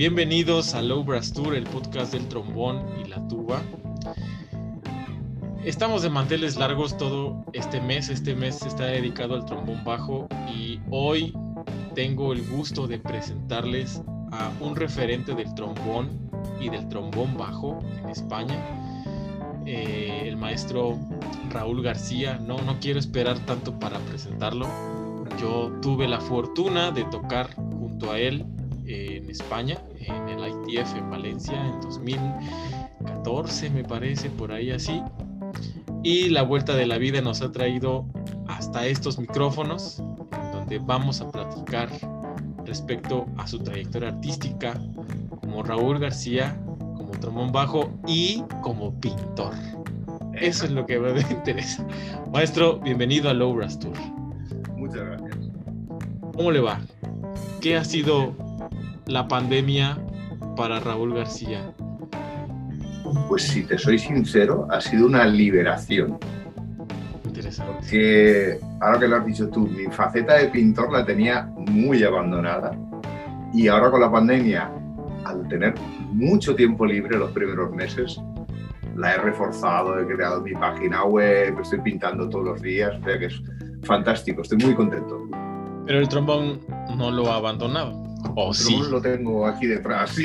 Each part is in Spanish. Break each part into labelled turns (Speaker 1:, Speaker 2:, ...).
Speaker 1: Bienvenidos a Low Brass Tour, el podcast del trombón y la tuba. Estamos de manteles largos todo este mes. Este mes está dedicado al trombón bajo y hoy tengo el gusto de presentarles a un referente del trombón y del trombón bajo en España, eh, el maestro Raúl García. No, no quiero esperar tanto para presentarlo. Yo tuve la fortuna de tocar junto a él en España, en el ITF en Valencia en 2014 me parece, por ahí así. Y la vuelta de la vida nos ha traído hasta estos micrófonos, en donde vamos a platicar respecto a su trayectoria artística como Raúl García, como trombón bajo y como pintor. Eso es lo que me interesa. Maestro, bienvenido a Low Brass Tour.
Speaker 2: Muchas gracias.
Speaker 1: ¿Cómo le va? ¿Qué ha sido la pandemia para Raúl García?
Speaker 2: Pues si te soy sincero, ha sido una liberación.
Speaker 1: Interesante.
Speaker 2: Porque ahora que lo has dicho tú, mi faceta de pintor la tenía muy abandonada y ahora con la pandemia, al tener mucho tiempo libre los primeros meses, la he reforzado, he creado mi página web, estoy pintando todos los días, o sea que es fantástico, estoy muy contento.
Speaker 1: Pero el trombón no lo ha abandonado. ¿O sí?
Speaker 2: Lo tengo aquí detrás.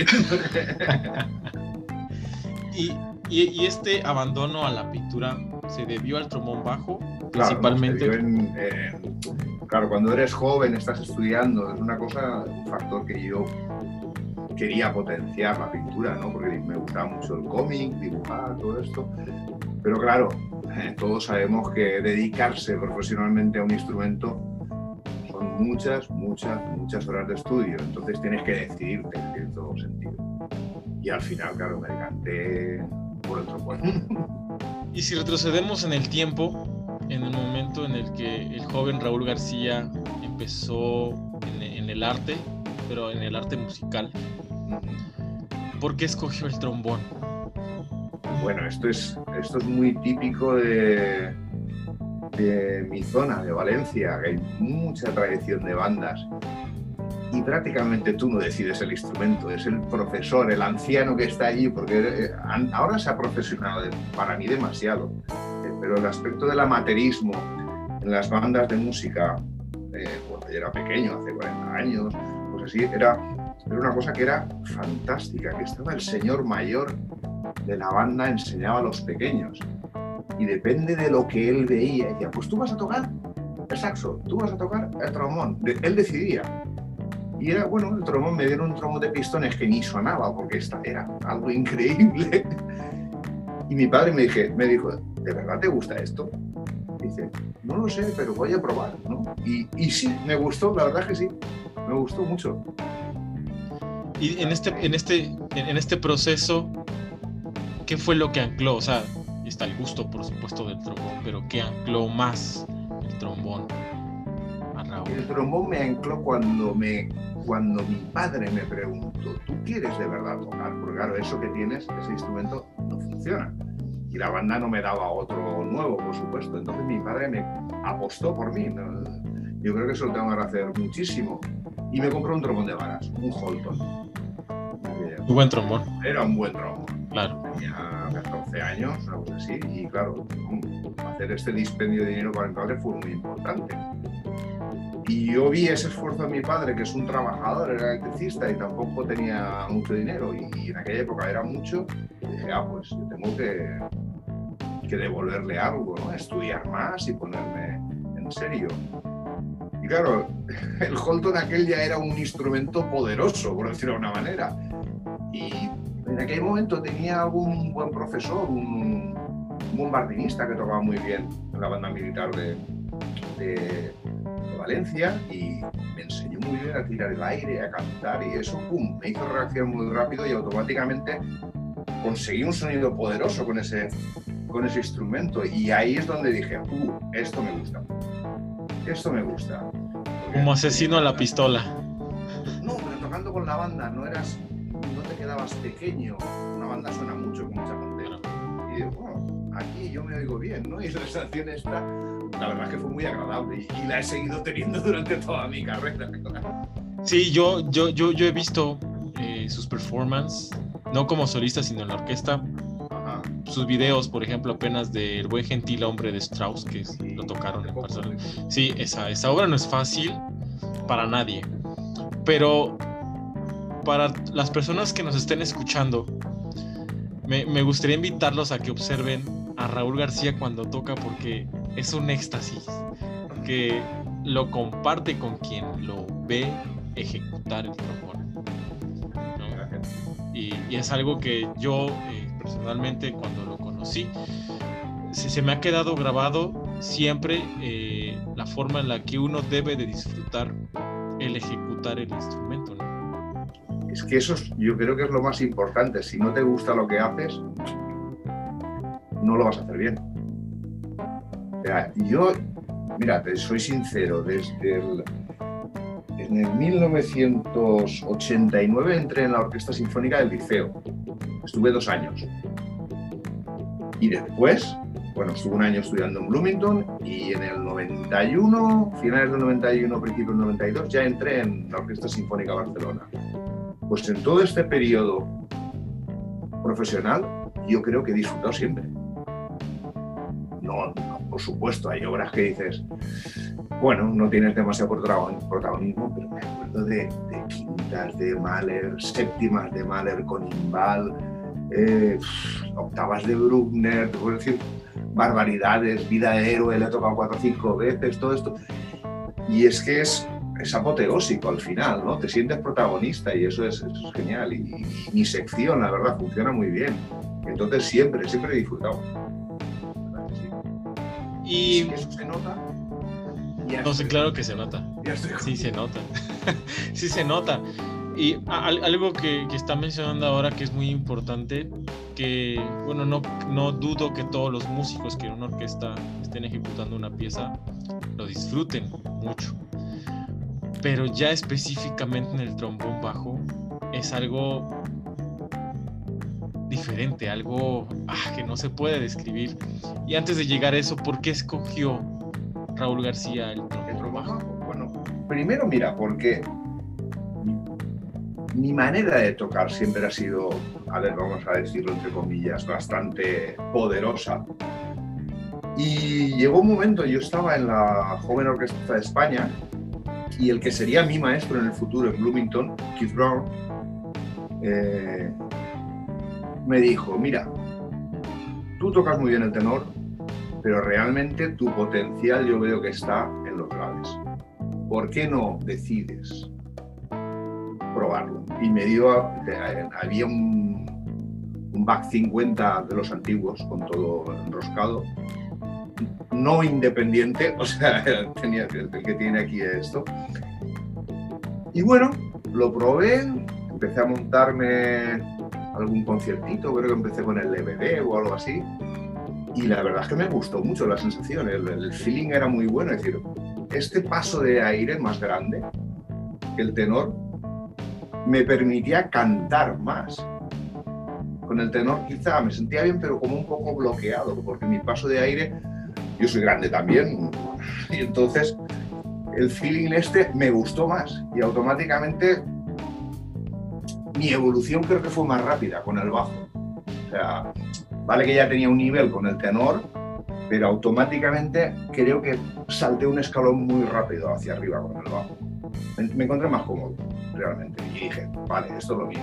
Speaker 1: y, y, y, este abandono a la pintura se debió al trombón bajo, principalmente.
Speaker 2: Claro, en, eh, claro, cuando eres joven, estás estudiando, es una cosa, un factor que yo quería potenciar la pintura, ¿no? Porque me gustaba mucho el cómic, dibujar, todo esto. Pero claro, eh, todos sabemos que dedicarse profesionalmente a un instrumento son muchas, muchas, muchas horas de estudio. Entonces tienes que decidirte en cierto sentido. Y al final, claro, me decanté por el trombón.
Speaker 1: Y si retrocedemos en el tiempo, en el momento en el que el joven Raúl García empezó en, en el arte, pero en el arte musical, ¿por qué escogió el trombón?
Speaker 2: Bueno, esto es, esto es muy típico de, de mi zona, de Valencia, que hay mucha tradición de bandas. Y prácticamente tú no decides el instrumento, es el profesor, el anciano que está allí, porque ahora se ha profesionado para mí demasiado, pero el aspecto del amateurismo en las bandas de música, eh, cuando yo era pequeño, hace 40 años, pues así, era, era una cosa que era fantástica, que estaba el señor mayor de la banda enseñaba a los pequeños y depende de lo que él veía, decía, pues tú vas a tocar el saxo, tú vas a tocar el trombón, él decidía. Y era, bueno, el trombón, me dieron un trombón de pistones que ni sonaba, porque esta era algo increíble. Y mi padre me, dije, me dijo, ¿de verdad te gusta esto? dice, no lo sé, pero voy a probar, ¿no? Y, y sí, me gustó, la verdad que sí, me gustó mucho.
Speaker 1: Y en este, en este, en este proceso, ¿qué fue lo que ancló? O sea, está el gusto, por supuesto, del trombón, pero ¿qué ancló más el trombón a Raúl?
Speaker 2: El trombón me ancló cuando, me, cuando mi padre me preguntó, ¿tú quieres de verdad tocar? Porque claro, eso que tienes, ese instrumento, no funciona. Y la banda no me daba otro nuevo, por supuesto. Entonces mi padre me apostó por mí. ¿no? Yo creo que eso lo tengo que agradecer muchísimo. Y me compró un trombón de varas, un Holton.
Speaker 1: Un buen trombón.
Speaker 2: Era un buen trombón.
Speaker 1: Claro.
Speaker 2: Tenía 14 años, algo así, y claro, hacer este dispendio de dinero para mi padre fue muy importante. Y yo vi ese esfuerzo de mi padre, que es un trabajador, era electricista y tampoco tenía mucho dinero, y, y en aquella época era mucho, y dije, ah, pues tengo que, que devolverle algo, ¿no? estudiar más y ponerme en serio. Y claro, el Holton aquel ya era un instrumento poderoso, por decirlo de una manera. Y en aquel momento tenía algún buen profesor, un, un bombardinista que tocaba muy bien en la banda militar de, de, de, Valencia y me enseñó muy bien a tirar el aire, a cantar y eso, pum, me hizo reaccionar muy rápido y automáticamente conseguí un sonido poderoso con ese, con ese instrumento y ahí es donde dije, uh, esto me gusta, esto me gusta.
Speaker 1: Como asesino a la pistola.
Speaker 2: No, pero tocando con la banda no eras quedabas pequeño. Una banda suena mucho con mucha frontera. Y digo, bueno, aquí yo me oigo bien, ¿no? Y esa sensación esta, la verdad es que fue muy agradable y, y la he seguido teniendo durante toda mi carrera.
Speaker 1: Sí, yo, yo, yo, yo he visto eh, sus performances, no como solista, sino en la orquesta. Sus videos, por ejemplo, apenas de El buen gentil hombre de Strauss, que lo tocaron en persona. Sí, esa, esa obra no es fácil para nadie. Pero para las personas que nos estén escuchando, me, gustaría invitarlos a que observen a Raúl García cuando toca porque es un éxtasis que lo comparte con quien lo ve ejecutar el trombón. Y, es algo que yo eh, personalmente cuando lo conocí, se, me ha quedado grabado siempre eh, la forma en la que uno debe de disfrutar el ejecutar el instrumento.
Speaker 2: Es que eso yo creo que es lo más importante. Si no te gusta lo que haces, no lo vas a hacer bien. O yo, mira, te soy sincero, desde el, en el 1989 entré en la Orquesta Sinfónica del Liceo. Estuve dos años. Y después, bueno, estuve un año estudiando en Bloomington y en el 91, finales del 91, principios del 92, ya entré en la Orquesta Sinfónica Barcelona. Pues en todo este periodo profesional, yo creo que he disfrutado siempre. No, por supuesto, hay obras que dices, bueno, no tienes demasiado protagonismo, pero me acuerdo de, quintas de Mahler, séptimas de Mahler con Imbal, eh, octavas de Bruckner, decir, barbaridades, vida de héroe, le he tocado cuatro o cinco veces, todo esto. Y es que es, es apoteósico al final, ¿no? Te sientes protagonista y eso es, genial. Y, mi sección, la verdad, funciona muy bien. Entonces siempre, siempre he disfrutado.
Speaker 1: Y eso se nota. No sé, claro que se nota. Sí, se nota. sí, se nota. Y algo que, que, está mencionando ahora que es muy importante, que, bueno, no, no dudo que todos los músicos que en una orquesta estén ejecutando una pieza lo disfruten mucho pero ya específicamente en el trombón bajo es algo diferente, algo ah, que no se puede describir. Y antes de llegar a eso, ¿por qué escogió Raúl García el trombón bajo?
Speaker 2: Bueno, primero mira, porque mi manera de tocar siempre ha sido, a ver, vamos a decirlo entre comillas, bastante poderosa. Y llegó un momento, yo estaba en la Joven Orquesta de España, y el que sería mi maestro en el futuro en Bloomington, Keith Brown, eh, me dijo, mira, tú tocas muy bien el tenor, pero realmente tu potencial yo veo que está en los graves. ¿Por qué no decides probarlo? Y me dio, había un, un back 50 de los antiguos con todo enroscado no independiente, o sea, tenía, el que tiene aquí esto. Y bueno, lo probé, empecé a montarme algún conciertito, creo que empecé con el DVD o algo así. Y la verdad es que me gustó mucho la sensación, el, feeling era muy bueno, es decir, este paso de aire más grande que el tenor me permitía cantar más. Con el tenor quizá me sentía bien, pero como un poco bloqueado, porque mi paso de aire yo soy grande también, y entonces el feeling este me gustó más y automáticamente mi evolución creo que fue más rápida con el bajo. O sea, vale que ya tenía un nivel con el tenor, pero automáticamente creo que salté un escalón muy rápido hacia arriba con el bajo. Me, encontré más cómodo, realmente. Y dije, vale, esto es lo mío.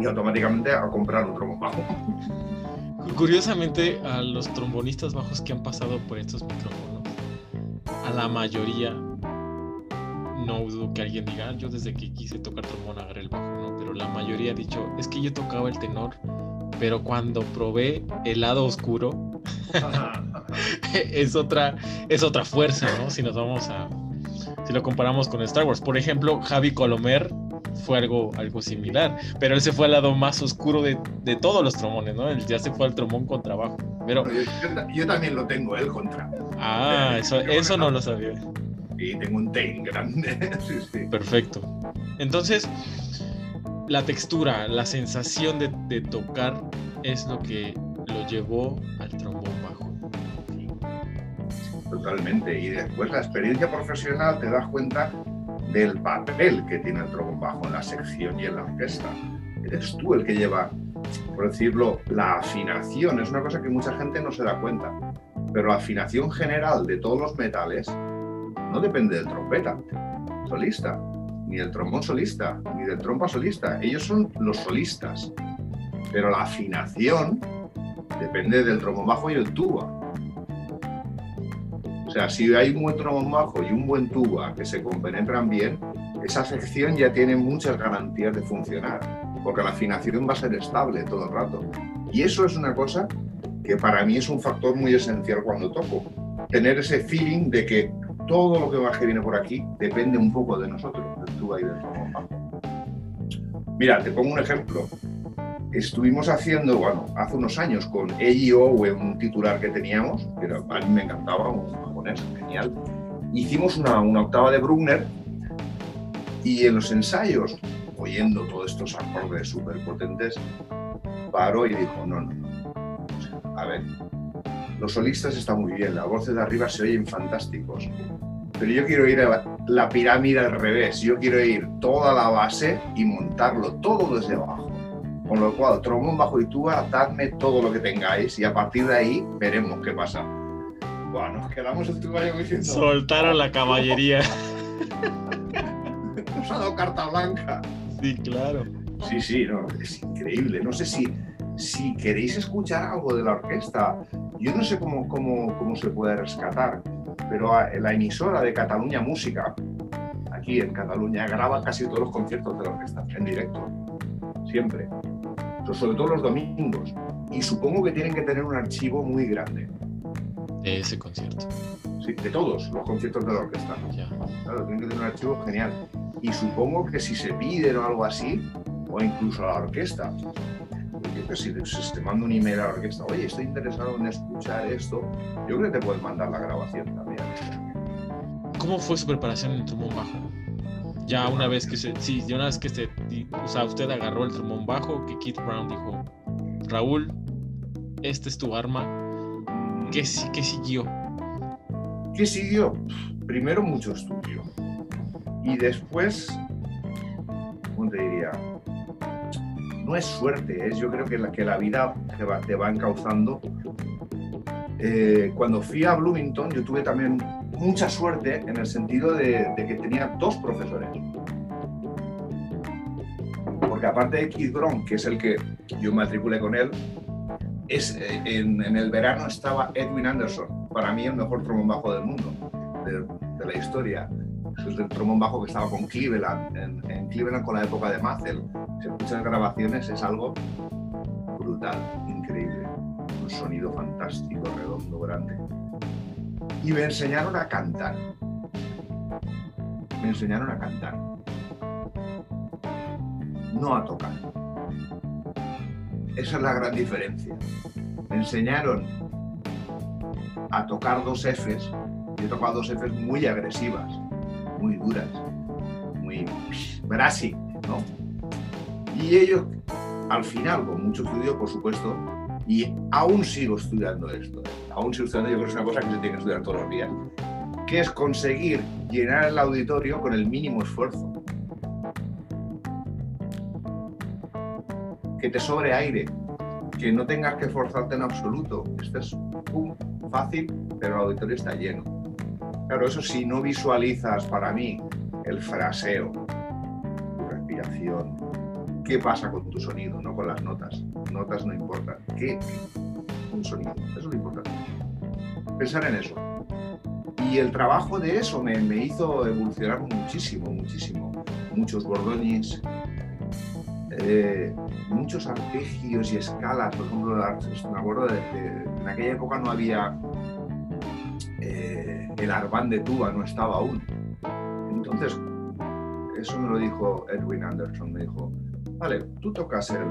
Speaker 2: Y automáticamente a comprar otro bajo.
Speaker 1: Curiosamente, a los trombonistas bajos que han pasado por estos micrófonos, a la mayoría, no dudo que alguien diga, ah, yo desde que quise tocar trombón agarré el bajo. Pero la mayoría ha dicho, es que yo tocaba el tenor, pero cuando probé el lado oscuro, es otra, es otra fuerza, ¿no? Si nos vamos a, si lo comparamos con Star Wars. Por ejemplo, Javi Colomer fue algo, algo similar, pero él se fue al lado más oscuro de, de todos los trombones, ¿no? Él ya se fue al trombón contrabajo. Pero...
Speaker 2: Yo, también lo tengo, él contra.
Speaker 1: Ah, eso, eso no lo sabía.
Speaker 2: Y tengo un tail grande.
Speaker 1: Perfecto. Entonces, la textura, la sensación de, de tocar es lo que lo llevó al trombón bajo.
Speaker 2: Totalmente. Y después la experiencia profesional te das cuenta del papel que tiene el trombón bajo en la sección y en la orquesta. Eres tú el que lleva, por decirlo, la afinación. Es una cosa que mucha gente no se da cuenta. Pero la afinación general de todos los metales no depende del trompeta solista, ni del trombón solista, ni del trompa solista. Ellos son los solistas. Pero la afinación depende del trombón bajo y el tuba. O sea, si hay un buen bajo y un buen tuba que se compenetran bien, esa sección ya tiene muchas garantías de funcionar, porque la afinación va a ser estable todo el rato. Y eso es una cosa que para mí es un factor muy esencial cuando toco. Tener ese feeling de que todo lo que más que viene por aquí depende un poco de nosotros, del tuba y del bajo. Mira, te pongo un ejemplo estuvimos haciendo, bueno, hace unos años con EIO, un titular que teníamos, que a mí me encantaba, un genial. Hicimos una, una octava de Bruckner y en los ensayos, oyendo todos estos acordes súper potentes, paró y dijo, no, no, a ver, los solistas están muy bien, las voces de arriba se oyen fantásticos, pero yo quiero ir a la pirámide al revés, yo quiero ir toda la base y montarlo todo desde abajo. Con lo cual, trombón bajo y tuba, dadme todo lo que tengáis y a partir de ahí veremos qué pasa. Bueno, nos quedamos en tuba y diciendo...
Speaker 1: Soltaron la caballería.
Speaker 2: Nos ha dado carta blanca.
Speaker 1: Sí, claro.
Speaker 2: Sí, sí, no, es increíble. No sé si, si queréis escuchar algo de la orquesta. Yo no sé cómo, cómo, cómo se puede rescatar, pero la emisora de Cataluña Música, aquí en Cataluña, graba casi todos los conciertos de la orquesta en directo. Siempre sobre todo los domingos. Y supongo que tienen que tener un archivo muy grande.
Speaker 1: De ese concierto.
Speaker 2: Sí, de todos los conciertos de la orquesta. Claro, tienen que tener un archivo genial. Y supongo que si se piden o algo así, o incluso a la orquesta, que si te manda un email a la orquesta, oye, estoy interesado en escuchar esto, yo creo que te puedes mandar la grabación también.
Speaker 1: ¿Cómo fue su preparación en el trombón bajo? ya una vez que se, sí, una vez que se, o sea, usted agarró el trombón bajo, que Keith Brown dijo, Raúl, esta es tu arma, ¿qué, qué siguió?
Speaker 2: ¿Qué siguió? Primero mucho estudio y después, ¿cómo te diría? No es suerte, es yo creo que la, que la vida te va, te va encauzando. Eh, cuando fui a Bloomington, yo tuve también mucha suerte en el sentido de, que tenía dos profesores. Porque aparte de Keith Brown, que es el que yo matriculé con él, eh, en, el verano estaba Edwin Anderson, para mí el mejor trombón bajo del mundo, de, la historia. Es el trombón bajo que estaba con Cleveland, en, Cleveland con la época de Mazel. Se escuchan grabaciones, es algo brutal, increíble. Un sonido fantástico, redondo, grande y me enseñaron a cantar. Me enseñaron a cantar. No a tocar. Esa es la gran diferencia. Me enseñaron a tocar dos Fs. Yo he tocado dos Fs muy agresivas, muy duras, muy brasi, ¿no? Y ellos, al final, con mucho estudio, por supuesto, y aún sigo estudiando esto, aún sigo estudiando, yo creo que es una cosa que se tiene que estudiar todos los días, que es conseguir llenar el auditorio con el mínimo esfuerzo. Que te sobre aire, que no tengas que esforzarte en absoluto. Esto es fácil, pero el auditorio está lleno. Claro, eso si no visualizas para mí el fraseo, tu respiración, qué pasa con tu sonido, no con las notas. Notas no importan. ¿Qué? Un sonido. Eso es lo importante. Pensar en eso. Y el trabajo de eso me, me hizo evolucionar muchísimo, muchísimo. Muchos bordoñis, eh, muchos arpegios y escalas. Por ejemplo, me acuerdo de, en aquella época no había eh, el arbán de tuba, no estaba aún. Entonces, eso me lo dijo Edwin Anderson, me dijo, Vale, tú tocas el,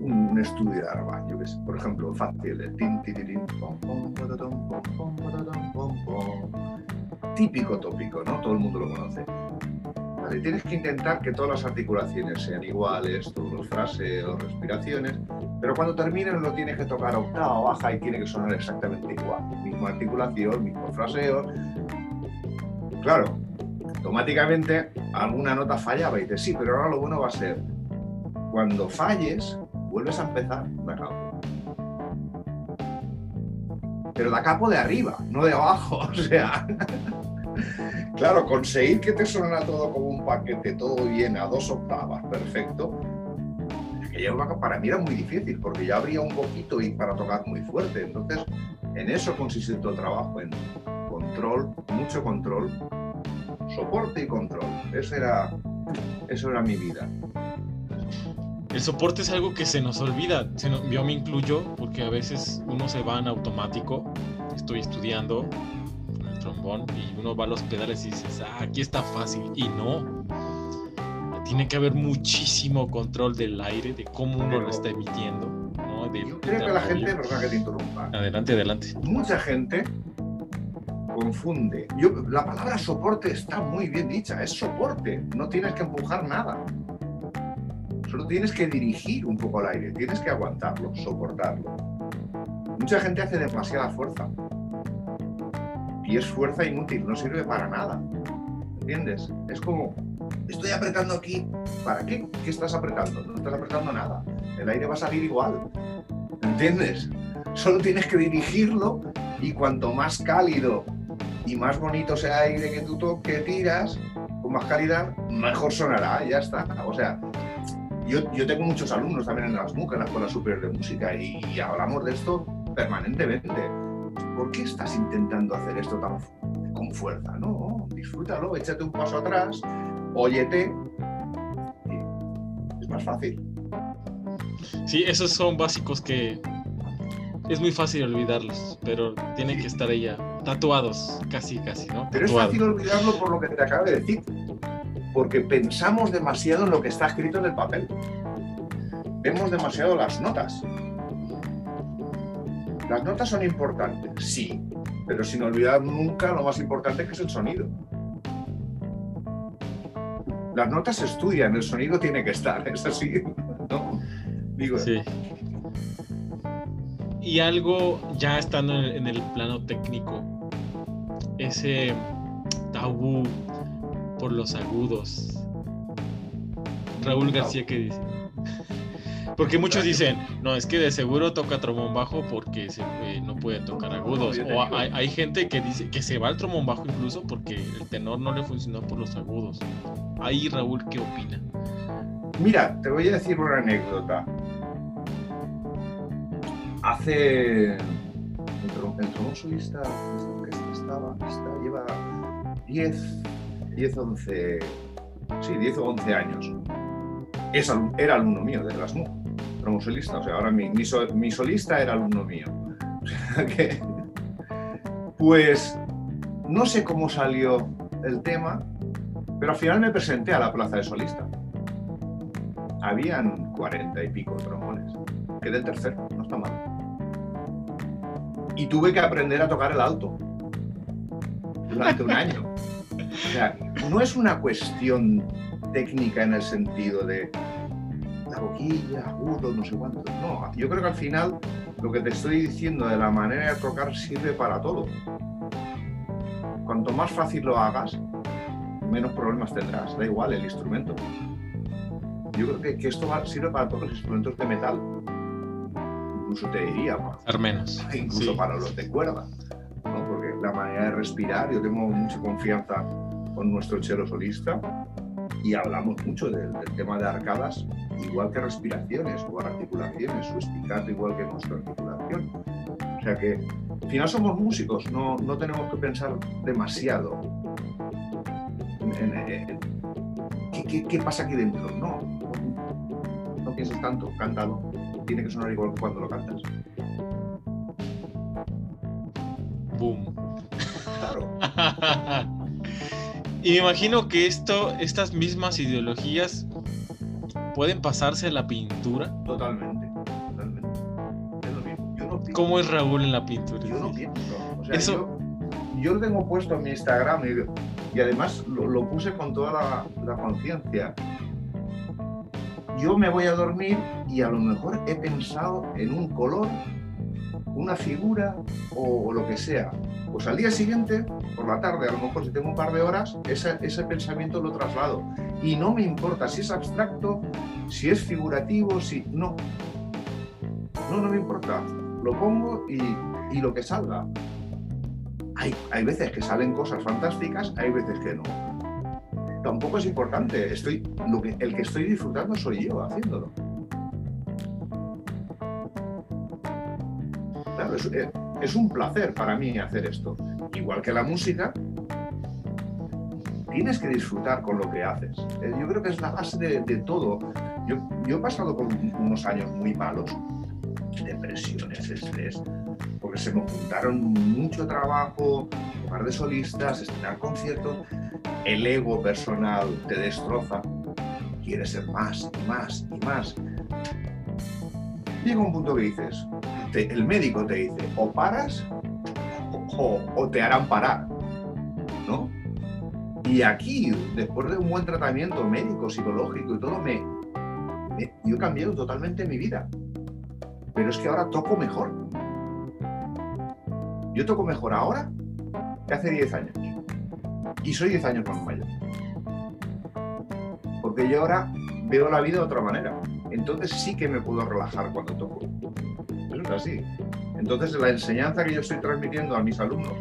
Speaker 2: un, estudio de arba, yo por ejemplo, fácil, típico tópico, ¿no? Todo el mundo lo conoce. Tienes que intentar que todas las articulaciones sean iguales, todos los fraseos, respiraciones, pero cuando termines lo tienes que tocar octava, baja y tiene que sonar exactamente igual. Misma articulación, mismo fraseo. Claro, automáticamente alguna nota fallaba y dices, sí, pero ahora lo bueno va a ser, cuando falles, vuelves a empezar. Pero da capo de arriba, no de abajo, o sea... claro, conseguir que te suena todo como un paquete, todo bien, a dos octavas, perfecto, para mí era muy difícil, porque ya abría un poquito y para tocar muy fuerte. Entonces, en eso consiste todo el trabajo, en control, mucho control, soporte y control. Eso era, eso era mi vida.
Speaker 1: El soporte es algo que se nos olvida. yo me incluyo porque a veces uno se va en automático. Estoy estudiando trombón y uno va a los pedales y dices, ah, aquí está fácil. Y no. Tiene que haber muchísimo control del aire, de cómo uno lo está emitiendo.
Speaker 2: yo creo que la gente, perdón que te interrumpa.
Speaker 1: Adelante, adelante.
Speaker 2: Mucha gente confunde. Yo, la palabra soporte está muy bien dicha, es soporte, no tienes que empujar nada. Solo tienes que dirigir un poco el aire, tienes que aguantarlo, soportarlo. Mucha gente hace demasiada fuerza. Y es fuerza inútil, no sirve para nada. ¿Entiendes? Es como, estoy apretando aquí. ¿Para qué? ¿Qué estás apretando? No estás apretando nada. El aire va a salir igual. ¿Entiendes? Solo tienes que dirigirlo y cuanto más cálido y más bonito sea el aire que tú que tiras, con más calidad, mejor sonará, ya está. O sea, yo, yo tengo muchos alumnos también en las MUC, en la Escuela Superior de Música, y, hablamos de esto permanentemente. ¿Por qué estás intentando hacer esto tan con fuerza? No, disfrútalo, échate un paso atrás, óyete, y es más fácil.
Speaker 1: Sí, esos son básicos que es muy fácil olvidarlos, pero tienen que estar ya tatuados, casi, casi, ¿no?
Speaker 2: Pero es fácil olvidarlo por lo que te acabo de decir, porque pensamos demasiado en lo que está escrito en el papel. Vemos demasiado las notas. Las notas son importantes, sí, pero sin olvidar nunca lo más importante que es el sonido. Las notas se estudian, el sonido tiene que estar, es así, ¿no?
Speaker 1: Digo, sí y algo ya estando en el, plano técnico, ese tabú por los agudos. Raúl García, ¿qué dice? Porque muchos dicen, no, es que de seguro toca trombón bajo porque se, eh, no puede tocar agudos. O hay, gente que dice que se va al trombón bajo incluso porque el tenor no le funcionó por los agudos. Ahí, Raúl, ¿qué opina?
Speaker 2: Mira, te voy a decir una anécdota hace. El, trombón solista, esta estaba, está, lleva 10, 10, 11. Sí, 10 o 11 años. Es, era alumno mío de Erasmus, trombón solista. O sea, ahora mi, mi, solista era alumno mío. O sea que. Pues no sé cómo salió el tema, pero al final me presenté a la plaza de solista. Habían cuarenta y pico trombones. Quedé el tercero, no está mal y tuve que aprender a tocar el alto durante un año. O sea, no es una cuestión técnica en el sentido de la boquilla, agudo, no sé cuánto. No, yo creo que al final lo que te estoy diciendo de la manera de tocar sirve para todo. Cuanto más fácil lo hagas, menos problemas tendrás. Da igual el instrumento. Yo creo que, que esto sirve para todos los instrumentos de metal incluso te diría,
Speaker 1: menos.
Speaker 2: incluso para los de cuerda, porque la manera de respirar, yo tengo mucha confianza con nuestro chelo solista y hablamos mucho del, tema de arcadas, igual que respiraciones o articulaciones, su espicato igual que nuestra articulación. O sea que al final somos músicos, no, no tenemos que pensar demasiado en, ¿qué, qué, pasa aquí dentro. No, no pienses tanto, cántalo tiene que sonar igual cuando lo cantas.
Speaker 1: Boom. Claro. y me imagino que esto, estas mismas ideologías pueden pasarse a la pintura.
Speaker 2: Totalmente, totalmente.
Speaker 1: ¿Cómo es Raúl en la pintura?
Speaker 2: Yo no pienso. O sea, Eso... yo, lo tengo puesto en mi Instagram y, además lo, puse con toda la, la conciencia yo me voy a dormir y a lo mejor he pensado en un color, una figura o, lo que sea. Pues al día siguiente, por la tarde, a lo mejor si tengo un par de horas, ese, pensamiento lo traslado. Y no me importa si es abstracto, si es figurativo, si... No. No, no me importa. Lo pongo y, y lo que salga. Hay, hay veces que salen cosas fantásticas, hay veces que no. Tampoco es importante. Estoy, el que estoy disfrutando soy yo haciéndolo. Claro, es, eh, es un placer para mí hacer esto. Igual que la música, tienes que disfrutar con lo que haces. Eh, Yo creo que es la base de, de todo. Yo, yo he pasado por unos años muy malos, depresiones, estrés, porque se me juntaron mucho trabajo, tocar de solistas, estrenar conciertos, el ego personal te destroza, quieres ser más y más y más. Llega un punto que dices, el médico te dice, o paras o, te harán parar, ¿no? Y aquí, después de un buen tratamiento médico, psicológico y todo, me- yo he cambiado totalmente mi vida. Pero es que ahora toco mejor. Yo toco mejor ahora que hace 10 años. Y soy 10 años más mayor. Porque yo ahora veo la vida de otra manera. Entonces sí que me puedo relajar cuando toco. Eso es así. Entonces la enseñanza que yo estoy transmitiendo a mis alumnos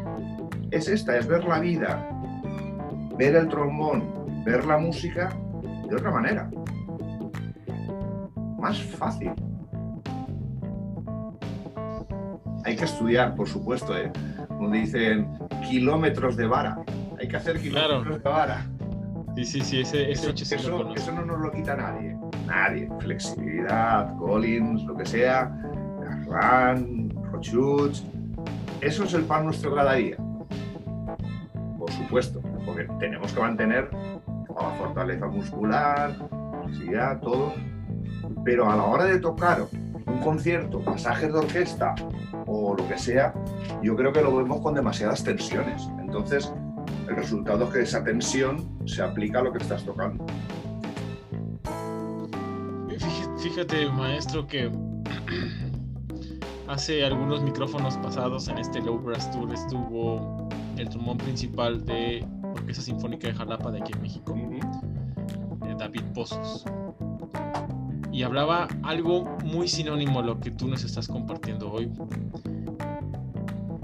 Speaker 2: es esta, es ver la vida, ver el trombón, ver la música de otra manera. Más fácil. Hay que estudiar, por supuesto, ¿eh? donde dicen kilómetros de vara. Hay que hacer kilómetros de vara.
Speaker 1: Sí, sí, sí, ese, ese
Speaker 2: Eso,
Speaker 1: hecho sí
Speaker 2: eso- eso no nos lo quita nadie. Nadie. Flexibilidad, Collins, lo que sea, Garran, Rochuch. Eso es el pan nuestro cada día. Por supuesto, porque tenemos que mantener la fortaleza muscular, flexibilidad, todo. Pero a la hora de tocar un concierto, pasajes de orquesta o lo que sea, yo creo que lo vemos con demasiadas tensiones. Entonces, el resultado es que esa tensión se aplica a lo que estás tocando.
Speaker 1: Fíjate, maestro, que hace algunos micrófonos pasados en este Low Brass Tour estuvo el trombón principal de Orquesta Sinfónica de Jalapa de aquí en México, eh, David Pozos. Y hablaba algo muy sinónimo a lo que tú nos estás compartiendo hoy.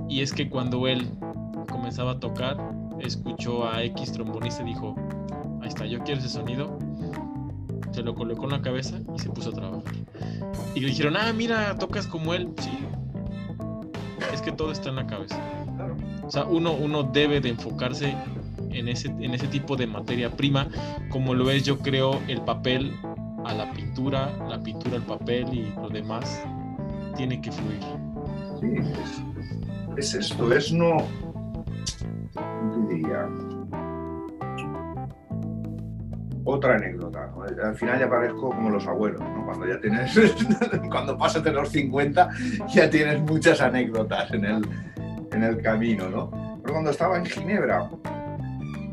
Speaker 1: Y es que cuando él comenzaba a tocar, escuchó a X trombonista y dijo, ahí está, yo quiero ese sonido, se lo colocó en la cabeza y se puso a trabajar. Y le dijeron, ah, mira, tocas como él. Sí. Es que todo está en la cabeza. O sea, uno, uno debe de enfocarse en ese, en ese tipo de materia prima, como lo es, yo creo, el papel a la pintura, la pintura al papel y lo demás tiene que fluir.
Speaker 2: Sí, es, es esto, es no. Otra anécdota. Al final ya parezco como los abuelos, ¿no? Cuando ya tienes, cuando pasas de los 50, ya tienes muchas anécdotas en el, en el camino, ¿no? Pero cuando estaba en Ginebra,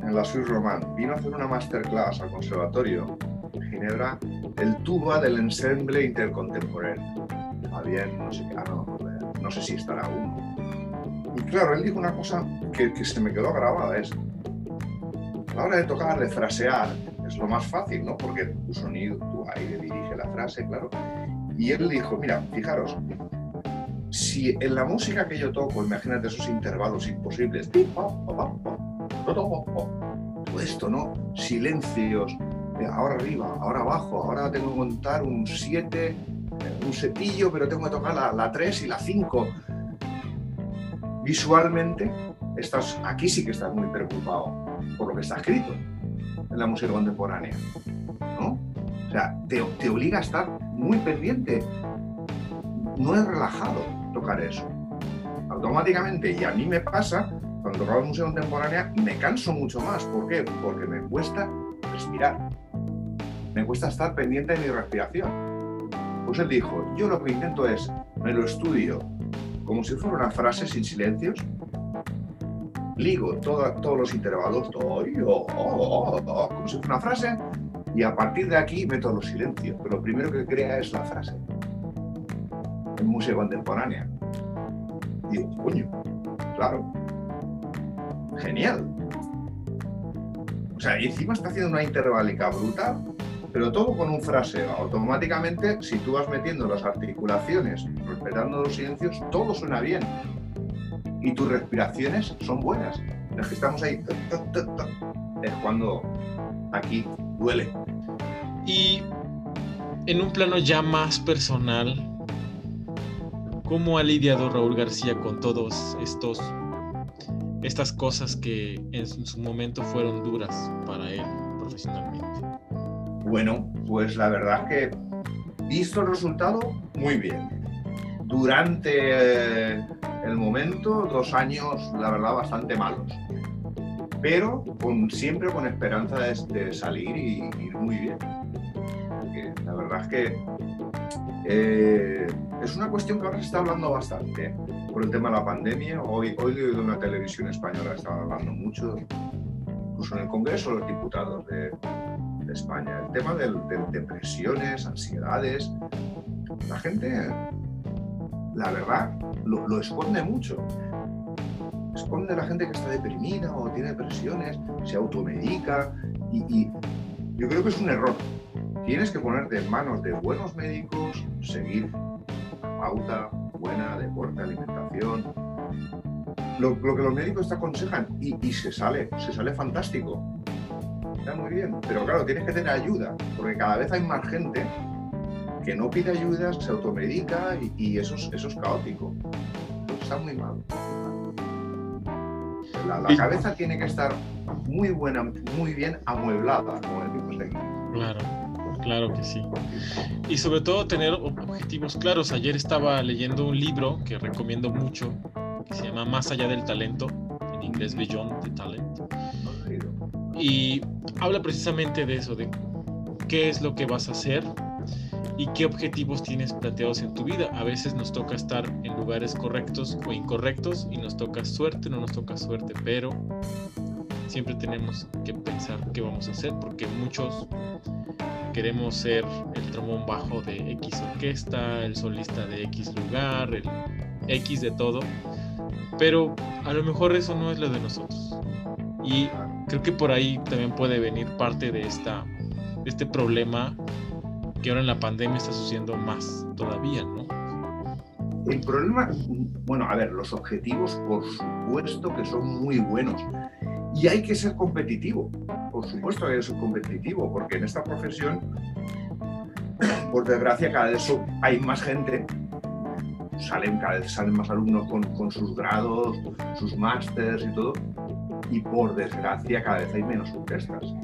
Speaker 2: en la Suisse Romand, vino a hacer una masterclass al conservatorio en Ginebra, el tuba del ensemble intercontemporáneo. Había, no ah, no, no sé si estará aún. Y claro, él dijo una cosa que, que se me quedó grabada, es a la hora de tocar, de frasear, es lo más fácil, ¿no? Porque tu sonido, tu aire dirige la frase, claro. Y él dijo, mira, fijaros, si en la música que yo toco, imagínate esos intervalos imposibles, todo esto, ¿no? Silencios, eh, ahora arriba, ahora abajo, ahora tengo que contar un 7, un setillo, pero tengo que tocar la 3 y la 5. Visualmente, estás, aquí sí que estás muy preocupado por lo que está escrito en la música contemporánea, ¿no? O sea, te, te obliga a estar muy pendiente. No es relajado tocar eso. Automáticamente, y a mí me pasa, cuando tocamos música contemporánea, me canso mucho más. ¿Por qué? Porque me cuesta respirar. Me cuesta estar pendiente de mi respiración. Pues él dijo, yo lo que intento es, me lo estudio como si fuera una frase sin silencios, ligo toda- todos los intervalos, todo, oh, como si fuera una frase, y a partir de aquí meto los silencios. Pero lo primero que crea es la frase. En música contemporánea. Digo, coño, claro. genial. O sea, y encima está haciendo una interválica brutal, pero todo con un fraseo. Automáticamente, si tú vas metiendo las articulaciones, respetando los silencios, todo suena bien. Y tus respiraciones son buenas. Es que estamos ahí. Es cuando aquí duele.
Speaker 1: Y en un plano ya más personal, ¿cómo ha lidiado Raúl García con todos estos estas cosas que en su momento fueron duras para él profesionalmente?
Speaker 2: Bueno, pues la verdad que visto el resultado, muy bien. Durante eh, el momento, dos años, la verdad, bastante malos. Pero con, siempre con esperanza de, salir y ir muy bien. la verdad es que eh, es una cuestión que ahora se está hablando bastante por el tema de la pandemia. Hoy, hoy de una televisión española estaba hablando mucho, incluso en el Congreso los Diputados de, España, el tema de, depresiones, ansiedades. La gente, la verdad, lo, esconde mucho. Esconde la gente que está deprimida o tiene depresiones, se automedica y, y yo creo que es un error. Tienes que ponerte en manos de buenos médicos, seguir pauta buena, deporte, alimentación, lo, que los médicos te aconsejan y, se sale, se sale fantástico. Está muy bien, pero claro, tienes que tener ayuda, porque cada vez hay más gente que no pide ayuda, se automedica y, eso, es, eso es caótico. está muy mal. La, cabeza tiene que estar muy buena, muy bien amueblada, como decimos aquí.
Speaker 1: Claro. Claro que sí. Y sobre todo tener objetivos claros. Ayer estaba leyendo un libro que recomiendo mucho, que se llama Más allá del talento, en inglés Beyond the Talent. Y habla precisamente de eso, de qué es lo que vas a hacer y qué objetivos tienes planteados en tu vida. A veces nos toca estar en lugares correctos o incorrectos y nos toca suerte, no nos toca suerte, pero siempre tenemos que pensar qué vamos a hacer porque muchos queremos ser el trombón bajo de X orquesta, el solista de X lugar, el X de todo, pero a lo mejor eso no es lo de nosotros. Y creo que por ahí también puede venir parte de, esta, este problema que ahora en la pandemia está sucediendo más todavía, ¿no?
Speaker 2: El problema, bueno, a ver, los objetivos por supuesto que son muy buenos y hay que ser competitivo por supuesto que es competitivo, porque en esta profesión, por desgracia, cada vez hay más gente, salen, cada vez salen más alumnos con, sus grados, sus másters y todo, y por desgracia cada vez hay menos orquestas.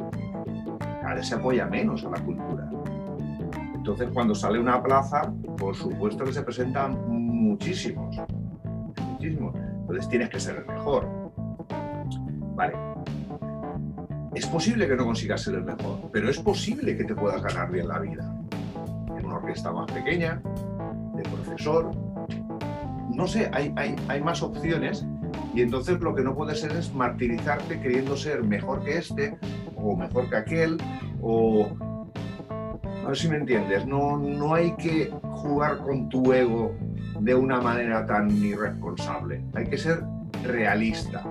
Speaker 2: Cada vez se apoya menos a la cultura. Entonces, cuando sale una plaza, por supuesto que se presentan muchísimos, muchísimos. Entonces tienes que ser el mejor. Vale, es posible que no consigas ser el mejor, pero es posible que te puedas ganar bien la vida. En una orquesta más pequeña, de profesor, no sé, hay, hay, más opciones y entonces lo que no puede ser es martirizarte queriendo ser mejor que este o mejor que aquel o... A ver si me entiendes, no, no hay que jugar con tu ego de una manera tan irresponsable. Hay que ser realista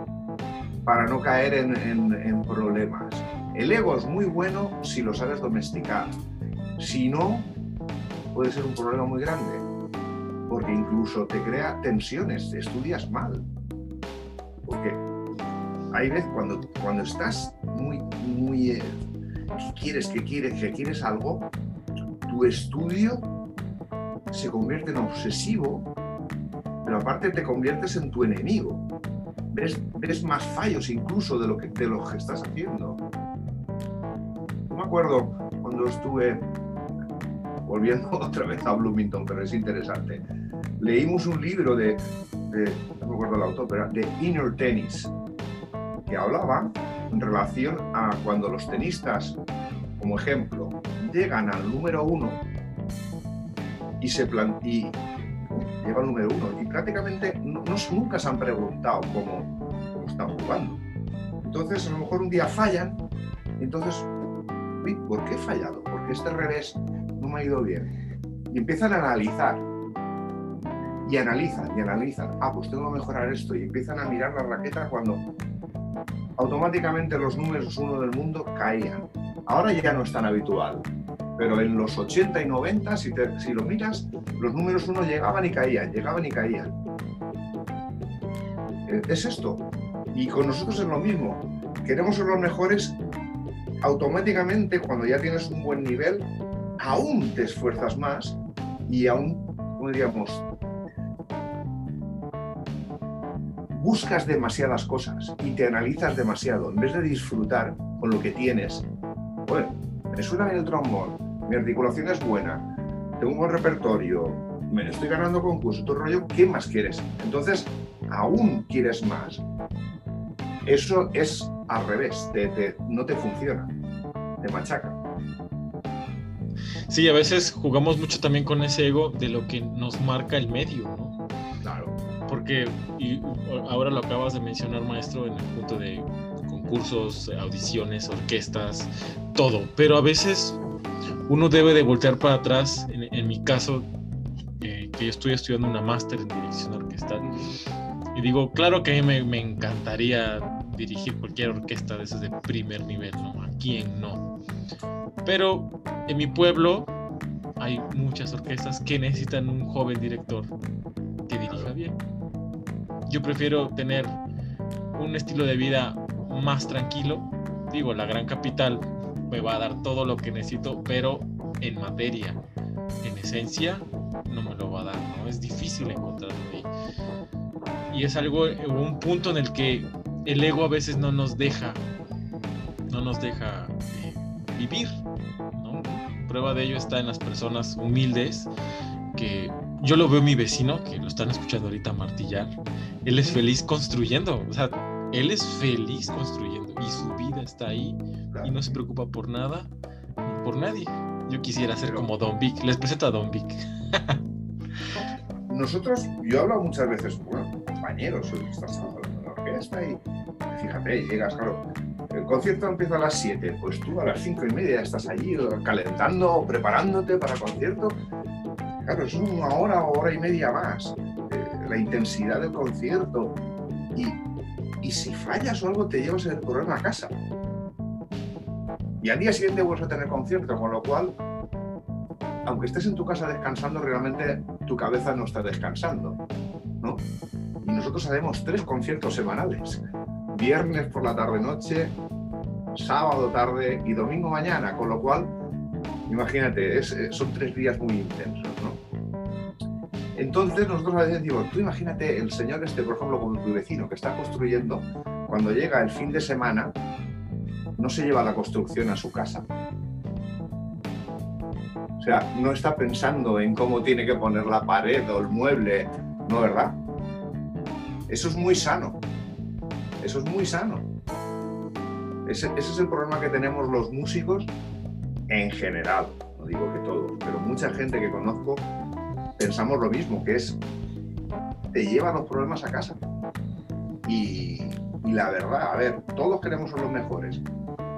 Speaker 2: para no caer en, problemas. El ego es muy bueno si lo sabes domesticar. Si no, puede ser un problema muy grande, porque incluso te crea tensiones, estudias mal. Porque hay veces cuando, cuando estás muy, muy, eh, quieres, que quieres, que quieres algo, tu estudio se convierte en obsesivo, pero aparte te conviertes en tu enemigo ves, más fallos incluso de lo, que, de lo que estás haciendo. No me acuerdo cuando estuve volviendo otra vez a Bloomington, pero es interesante. Leímos un libro de, acuerdo el autor, de Inner Tennis, que hablaba en relación a cuando los tenistas, como ejemplo, llegan al número uno y se plan lleva el número uno y prácticamente no, nunca se han preguntado cómo, cómo están jugando. Entonces, a lo mejor un día fallan, entonces, ¿por qué he fallado? Porque este revés no me ha ido bien. Y empiezan a analizar. Y analizan, y analizan. Ah, pues tengo que mejorar esto. Y empiezan a mirar la raqueta cuando automáticamente los números uno del mundo caían. Ahora ya no es tan habitual, pero en los 80 y 90, si, si lo miras, los números uno llegaban y caían, llegaban y caían. Eh, es esto. Y con nosotros es lo mismo. Queremos ser los mejores, automáticamente cuando ya tienes un buen nivel, aún te esfuerzas más y aún, como diríamos, buscas demasiadas cosas y te analizas demasiado en vez de disfrutar con lo que tienes. Bueno, me suena bien el trombón, mi articulación es buena, tengo un buen repertorio, me estoy ganando concursos, todo rollo, ¿qué más quieres? Entonces, aún quieres más. Eso es al revés, no te funciona, te machaca.
Speaker 1: Sí, a veces jugamos mucho también con ese ego de lo que nos marca el medio, ¿no? Porque, y ahora lo acabas de mencionar, maestro, en el punto de concursos, audiciones, orquestas, todo. Pero a veces uno debe de voltear para atrás. En, mi caso, eh, que yo estoy estudiando una máster en dirección orquestal, y digo, claro que a mí me, encantaría dirigir cualquier orquesta de esas de primer nivel, ¿no? ¿A quién no? Pero en mi pueblo hay muchas orquestas que necesitan un joven director. Yo prefiero tener un estilo de vida más tranquilo. Digo, la gran capital me va a dar todo lo que necesito, pero en materia, en esencia, no me lo va a dar, ¿no? Es difícil encontrarlo ahí y es algo, un punto en el que el ego a veces no nos deja, no nos deja eh, vivir. Prueba de ello está en las personas humildes que yo lo veo mi vecino, que lo están escuchando ahorita martillar, él es feliz construyendo, o sea, él es feliz construyendo y su vida está ahí y no se preocupa por nada ni por nadie. Yo quisiera ser como Don Vic. Les presento a Don Vic.
Speaker 2: Nosotros, yo he hablado muchas veces, bueno, compañeros, estás hablando de la orquesta y fíjate, llegas, claro, el concierto empieza a las 7, pues tú a las 5 y media estás allí calentando, preparándote para el concierto. Claro, es una hora o hora y media más. La intensidad del concierto. Y, y, si fallas o algo, te llevas el problema a casa. Y al día siguiente vuelves a tener concierto, con lo cual, aunque estés en tu casa descansando, realmente tu cabeza no está descansando. ¿no? y nosotros hacemos tres conciertos semanales. Viernes por la tarde-noche, sábado tarde y domingo mañana, con lo cual, imagínate, es, eh, son tres días muy intensos, ¿no? Entonces nosotros a veces decimos, tú imagínate el señor este, por ejemplo, como tu vecino que está construyendo, cuando llega el fin de semana, no se lleva la construcción a su casa. O sea, no está pensando en cómo tiene que poner la pared o el mueble, ¿no, verdad? Eso es muy sano. Eso es muy sano. Ese, es el problema que tenemos los músicos en general. No digo que todos, pero mucha gente que conozco pensamos lo mismo, que es te lleva los problemas a casa. Y, la verdad, a ver, todos queremos ser los mejores,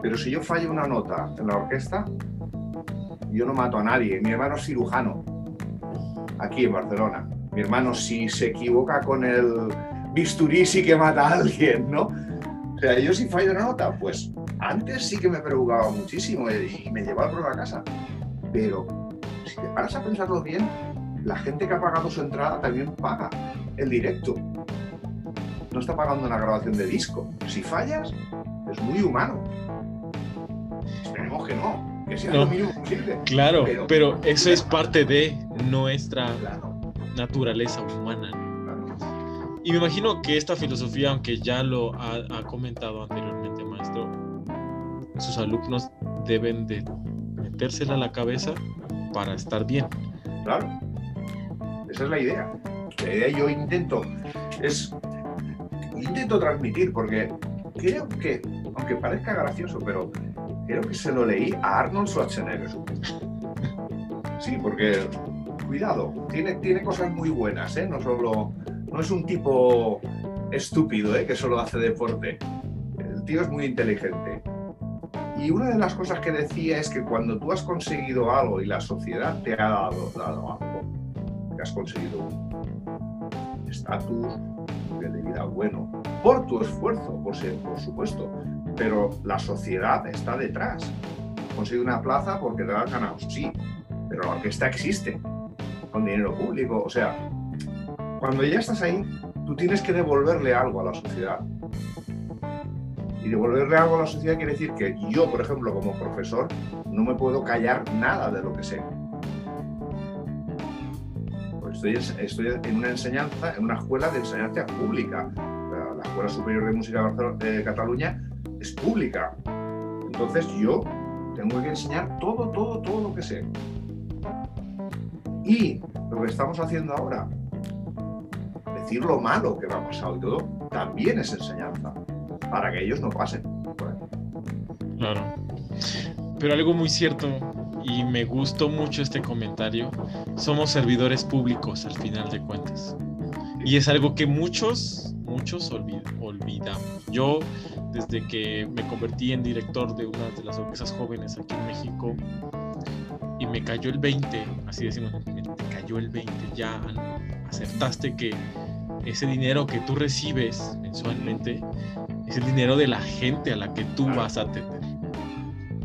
Speaker 2: pero si yo fallo una nota en la orquesta, yo no mato a nadie. Mi hermano es cirujano, aquí en Barcelona. Mi hermano, si se equivoca con el bisturí sí que mata a alguien, ¿no? O sea, yo si fallo una nota, pues antes sí que me preocupaba muchísimo y me llevaba el problema a casa. Pero si te paras a pensarlo bien, la gente que ha pagado su entrada también paga el directo. No está pagando una grabación de disco. Si fallas, es muy humano. Esperemos que no, que sea lo mínimo posible.
Speaker 1: Claro, pero, eso es parte de nuestra naturaleza humana. Y me imagino que esta filosofía, aunque ya lo ha, comentado anteriormente, maestro, sus alumnos deben de metérsela a la cabeza para estar bien.
Speaker 2: Claro, esa es la idea. La idea yo intento, es, intento transmitir, porque creo que, aunque parezca gracioso, pero creo que se lo leí a Arnold Schwarzenegger. Sí, porque, cuidado, tiene, tiene cosas muy buenas, ¿eh? no solo no es un tipo estúpido ¿eh? que solo hace deporte. El tío es muy inteligente. Y una de las cosas que decía es que cuando tú has conseguido algo y la sociedad te ha dado, algo, has conseguido un estatus, de vida bueno, por tu esfuerzo, por supuesto, pero la sociedad está detrás. Consigue una plaza porque te la has ganado, sí, pero la orquesta existe, con dinero público, o sea, cuando ya estás ahí, tú tienes que devolverle algo a la sociedad. Y devolverle algo a la sociedad quiere decir que yo, por ejemplo, como profesor, no me puedo callar nada de lo que sé. Estoy, estoy en una enseñanza, en una escuela de enseñanza pública. La Escuela Superior de Música de Cataluña es pública. Entonces yo tengo que enseñar todo, todo, todo lo que sé. Y lo que estamos haciendo ahora, decir lo malo que me ha pasado y todo, también es enseñanza para que ellos no pasen.
Speaker 1: Claro. Pero algo muy cierto, y me gustó mucho este comentario, somos servidores públicos al final de cuentas. Y es algo que muchos, muchos olvidamos. Yo, desde que me convertí en director de una de las orquestas jóvenes aquí en México, y me cayó el 20, así decimos, me cayó el 20, ya acertaste que ese dinero que tú recibes mensualmente es el dinero de la gente a la que tú vas a atender.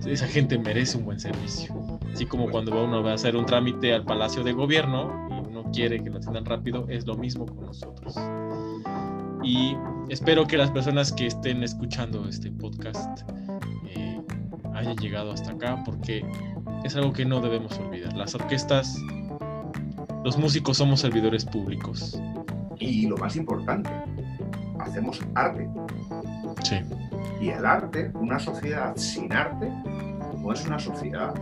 Speaker 1: Esa gente merece un buen servicio. Así como cuando uno va a hacer un trámite al Palacio de Gobierno y uno quiere que lo atiendan rápido, es lo mismo con nosotros. Y espero que las personas que estén escuchando este podcast eh, hayan llegado hasta acá porque es algo que no debemos olvidar. Las orquestas, los músicos somos servidores públicos.
Speaker 2: Y lo más importante, hacemos arte.
Speaker 1: Sí.
Speaker 2: Y el arte, una sociedad sin arte, no es una sociedad.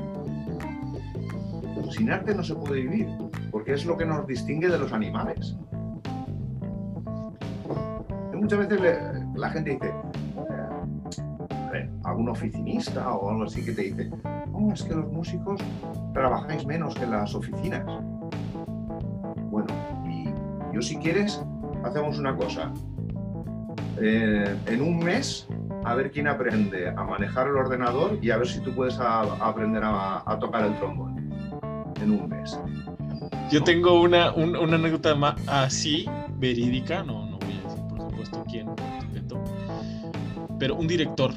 Speaker 2: Sin arte no se puede vivir, porque es lo que nos distingue de los animales. muchas veces la gente dice, eh, algún oficinista o algo así que te dice, no, es que los músicos trabajáis menos que las oficinas. Bueno, y yo si quieres, hacemos una cosa. Eh, en un mes a ver quién aprende a manejar el ordenador y a ver si tú puedes aprender a, tocar el trombón en un mes.
Speaker 1: Yo tengo una, una anécdota más así, verídica, no, no voy a decir por supuesto quién, pero un director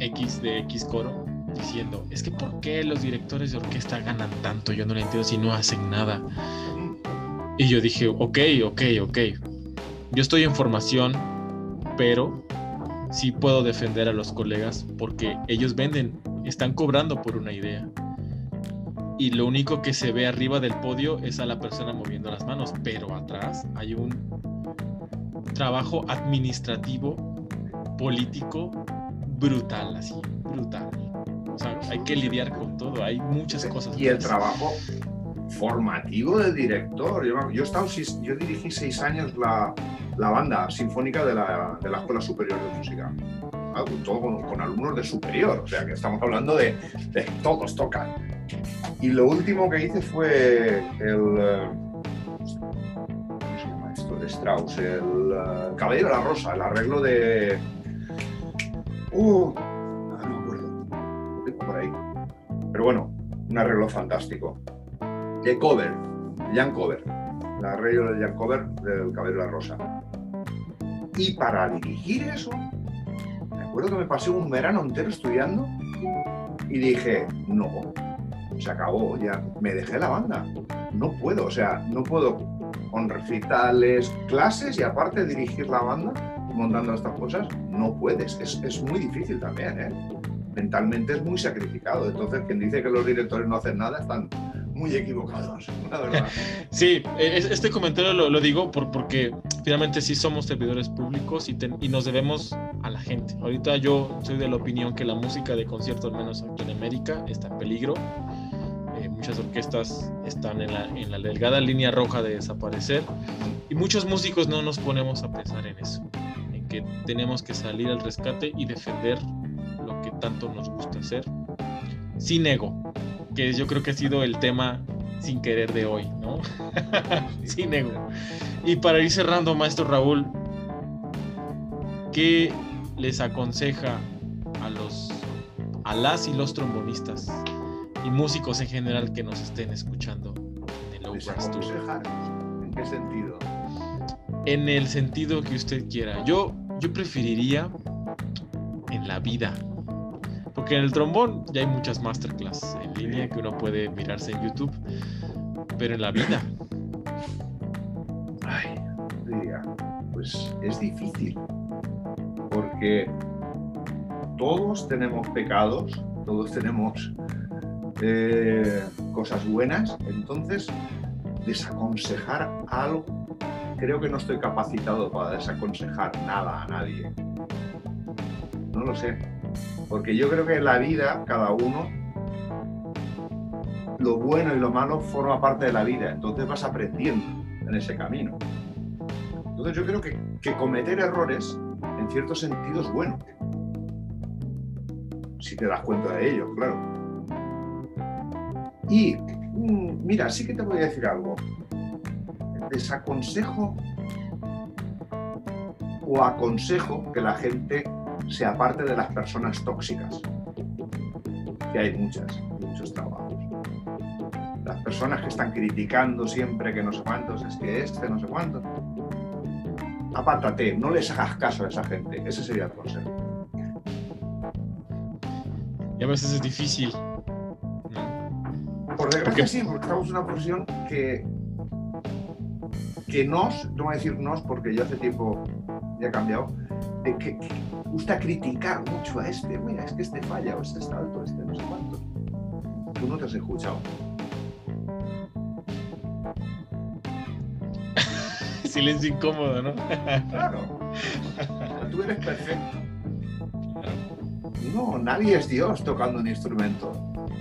Speaker 1: X de X coro diciendo, es que ¿por qué los directores de orquesta ganan tanto? Yo no lo entiendo si no hacen nada. Y yo dije, ok, ok, ok, yo estoy en formación, pero sí puedo defender a los colegas porque ellos venden, están cobrando por una idea. Y lo único que se ve arriba del podio es a la persona moviendo las manos, pero atrás hay un trabajo administrativo, político, brutal, así, brutal. O sea, hay que lidiar con todo, hay muchas cosas.
Speaker 2: Y el trabajo formativo de director. Yo, yo, estado, yo dirigí seis años la, la banda sinfónica de la, de la, Escuela Superior de Música. Todo con, alumnos de superior, o sea que estamos hablando de, de, todos tocan. Y lo último que hice fue el. Eh, ¿Cómo se llama esto? De Strauss, el uh, Caballero de la Rosa, el arreglo de. Uh, no, me acuerdo. Por ahí. Pero bueno, un arreglo fantástico. De cover, Jan Cover. El arreglo de Jan Cover del Caballero de la Rosa. Y para dirigir eso, me acuerdo que me pasé un verano entero estudiando y dije, no, se acabó, ya me dejé la banda. No puedo, o sea, no puedo con recitales, clases y aparte dirigir la banda montando estas cosas, no puedes. Es, es muy difícil también, ¿eh? Mentalmente es muy sacrificado. Entonces, quien dice que los directores no hacen nada, están muy equivocados.
Speaker 1: Sí, e, este comentario lo, digo por, porque finalmente sí somos servidores públicos y, y, nos debemos a la gente. Ahorita yo soy de la opinión que la música de concierto, al menos aquí en América, está en peligro. Eh, muchas orquestas están en la, en la delgada línea roja de desaparecer y muchos músicos no nos ponemos a pensar en eso, en que tenemos que salir al rescate y defender lo que tanto nos gusta hacer sin ego, que yo creo que ha sido el tema sin querer de hoy, ¿no? sin ego. Y para ir cerrando, maestro Raúl, ¿qué les aconseja a los a las y los trombonistas y músicos en general que nos estén escuchando
Speaker 2: en el ¿En qué sentido?
Speaker 1: en el sentido que usted quiera. Yo, yo preferiría en la vida. Porque en el trombón ya hay muchas masterclass en línea que uno puede mirarse en YouTube. Pero en la vida.
Speaker 2: Pues es difícil. Porque todos tenemos pecados, todos tenemos eh, cosas buenas. Entonces, desaconsejar algo, creo que no estoy capacitado para desaconsejar nada a nadie. No lo sé. Porque yo creo que en la vida, cada uno, lo bueno y lo malo forma parte de la vida. Entonces vas aprendiendo en ese camino. Entonces yo creo que, cometer errores, en cierto sentido, es bueno. Si te das cuenta de ello, claro. Y mm, mira, sí que te voy a decir algo. Desaconsejo o aconsejo que la gente se aparte de las personas tóxicas, que hay muchas, muchos trabajos. Personas que están criticando siempre que no sé cuántos, es que este, no sé cuántos. Apártate, no les hagas caso a esa gente. Ese sería el consejo.
Speaker 1: Y a veces es difícil.
Speaker 2: Por desgracia sí, porque estamos en una posición que, que nos, no voy a decir nos porque yo hace tiempo ya he cambiado, de que, que gusta criticar mucho a este. Mira, es que este falla, o este está alto, este no sé cuánto. Tú no te has escuchado.
Speaker 1: Silencio incómodo, ¿no?
Speaker 2: Claro. Tú eres perfecto. No, nadie es Dios tocando un instrumento.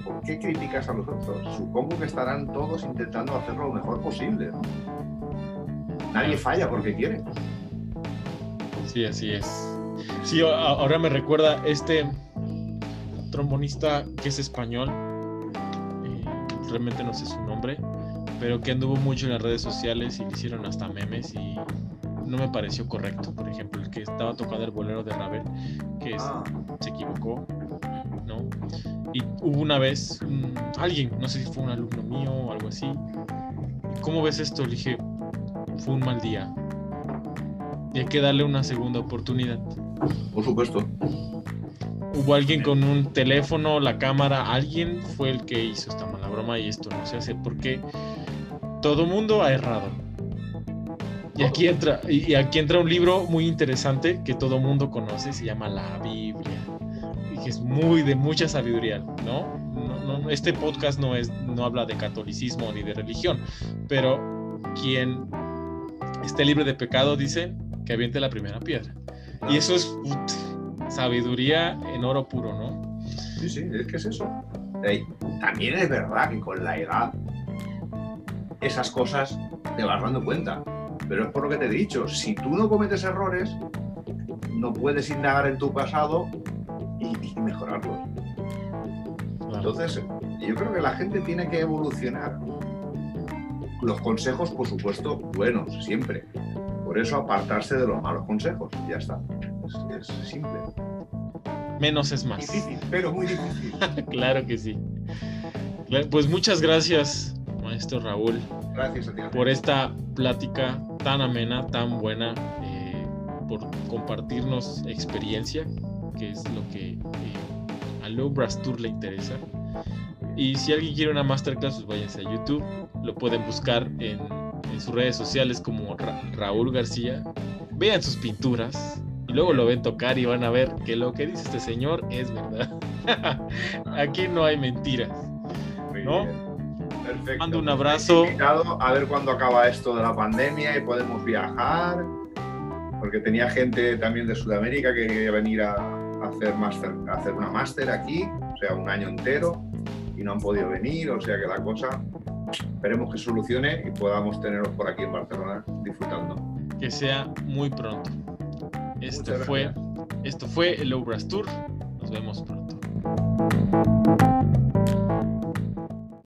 Speaker 2: ¿Por qué criticas a los otros? Supongo que estarán todos intentando hacerlo lo mejor posible, ¿no? Nadie falla porque quiere.
Speaker 1: Sí, así es. Sí, ahora me recuerda este trombonista que es español. eh, realmente no sé su nombre, pero que anduvo mucho en las redes sociales y le hicieron hasta memes y no me pareció correcto. Por ejemplo, el que estaba tocando el bolero de Ravel, que es-
Speaker 2: Ah,
Speaker 1: se equivocó, ¿no? Y hubo una vez alguien, no sé si fue un alumno mío o algo así. ¿Cómo ves esto? Le dije, fue un mal día. Y hay que darle una segunda oportunidad.
Speaker 2: por supuesto.
Speaker 1: Hubo alguien con un teléfono, la cámara, alguien fue el que hizo esta mala broma y esto no se hace porque todo mundo ha errado. Y aquí entra, y aquí entra un libro muy interesante que todo mundo conoce, se llama La Biblia. Y que es muy de mucha sabiduría, ¿no? Este podcast no es, no habla de catolicismo ni de religión, pero quien esté libre de pecado dice que aviente la primera piedra. Y eso es sabiduría en oro puro, ¿no?
Speaker 2: Sí, sí, es que es eso. También es verdad que con la edad esas cosas te vas dando cuenta. Pero es por lo que te he dicho, si tú no cometes errores, no puedes indagar en tu pasado y, y mejorarlos.
Speaker 1: Claro.
Speaker 2: Entonces, yo creo que la gente tiene que evolucionar. Los consejos, por supuesto, buenos, siempre. Por eso apartarse de los malos consejos. Ya está. Es, es simple.
Speaker 1: Menos es más.
Speaker 2: Difícil, pero muy difícil.
Speaker 1: claro que sí. Pues muchas gracias, maestro Raúl,
Speaker 2: Gracias a ti.
Speaker 1: por esta plática tan amena, tan buena, eh, por compartirnos experiencia, que es lo que eh, a Low Brass Tour le interesa. Y si alguien quiere una masterclass, pues váyanse a YouTube. Lo pueden buscar en, en sus redes sociales como Ra- Raúl García. Vean sus pinturas y luego lo ven tocar y van a ver que lo que dice este señor es verdad. Aquí no hay mentiras. ¿no?
Speaker 2: Perfecto.
Speaker 1: Mando un abrazo.
Speaker 2: A ver cuándo acaba esto de la pandemia y podemos viajar. Porque tenía gente también de Sudamérica que quería venir a, hacer, máster, a hacer una máster aquí, o sea, un año entero, y no han podido venir. O sea que la cosa, esperemos que solucione y podamos tenerlos por aquí en Barcelona disfrutando.
Speaker 1: Que sea muy pronto. Esto fue, esto fue el Low Brass Tour. Nos vemos pronto.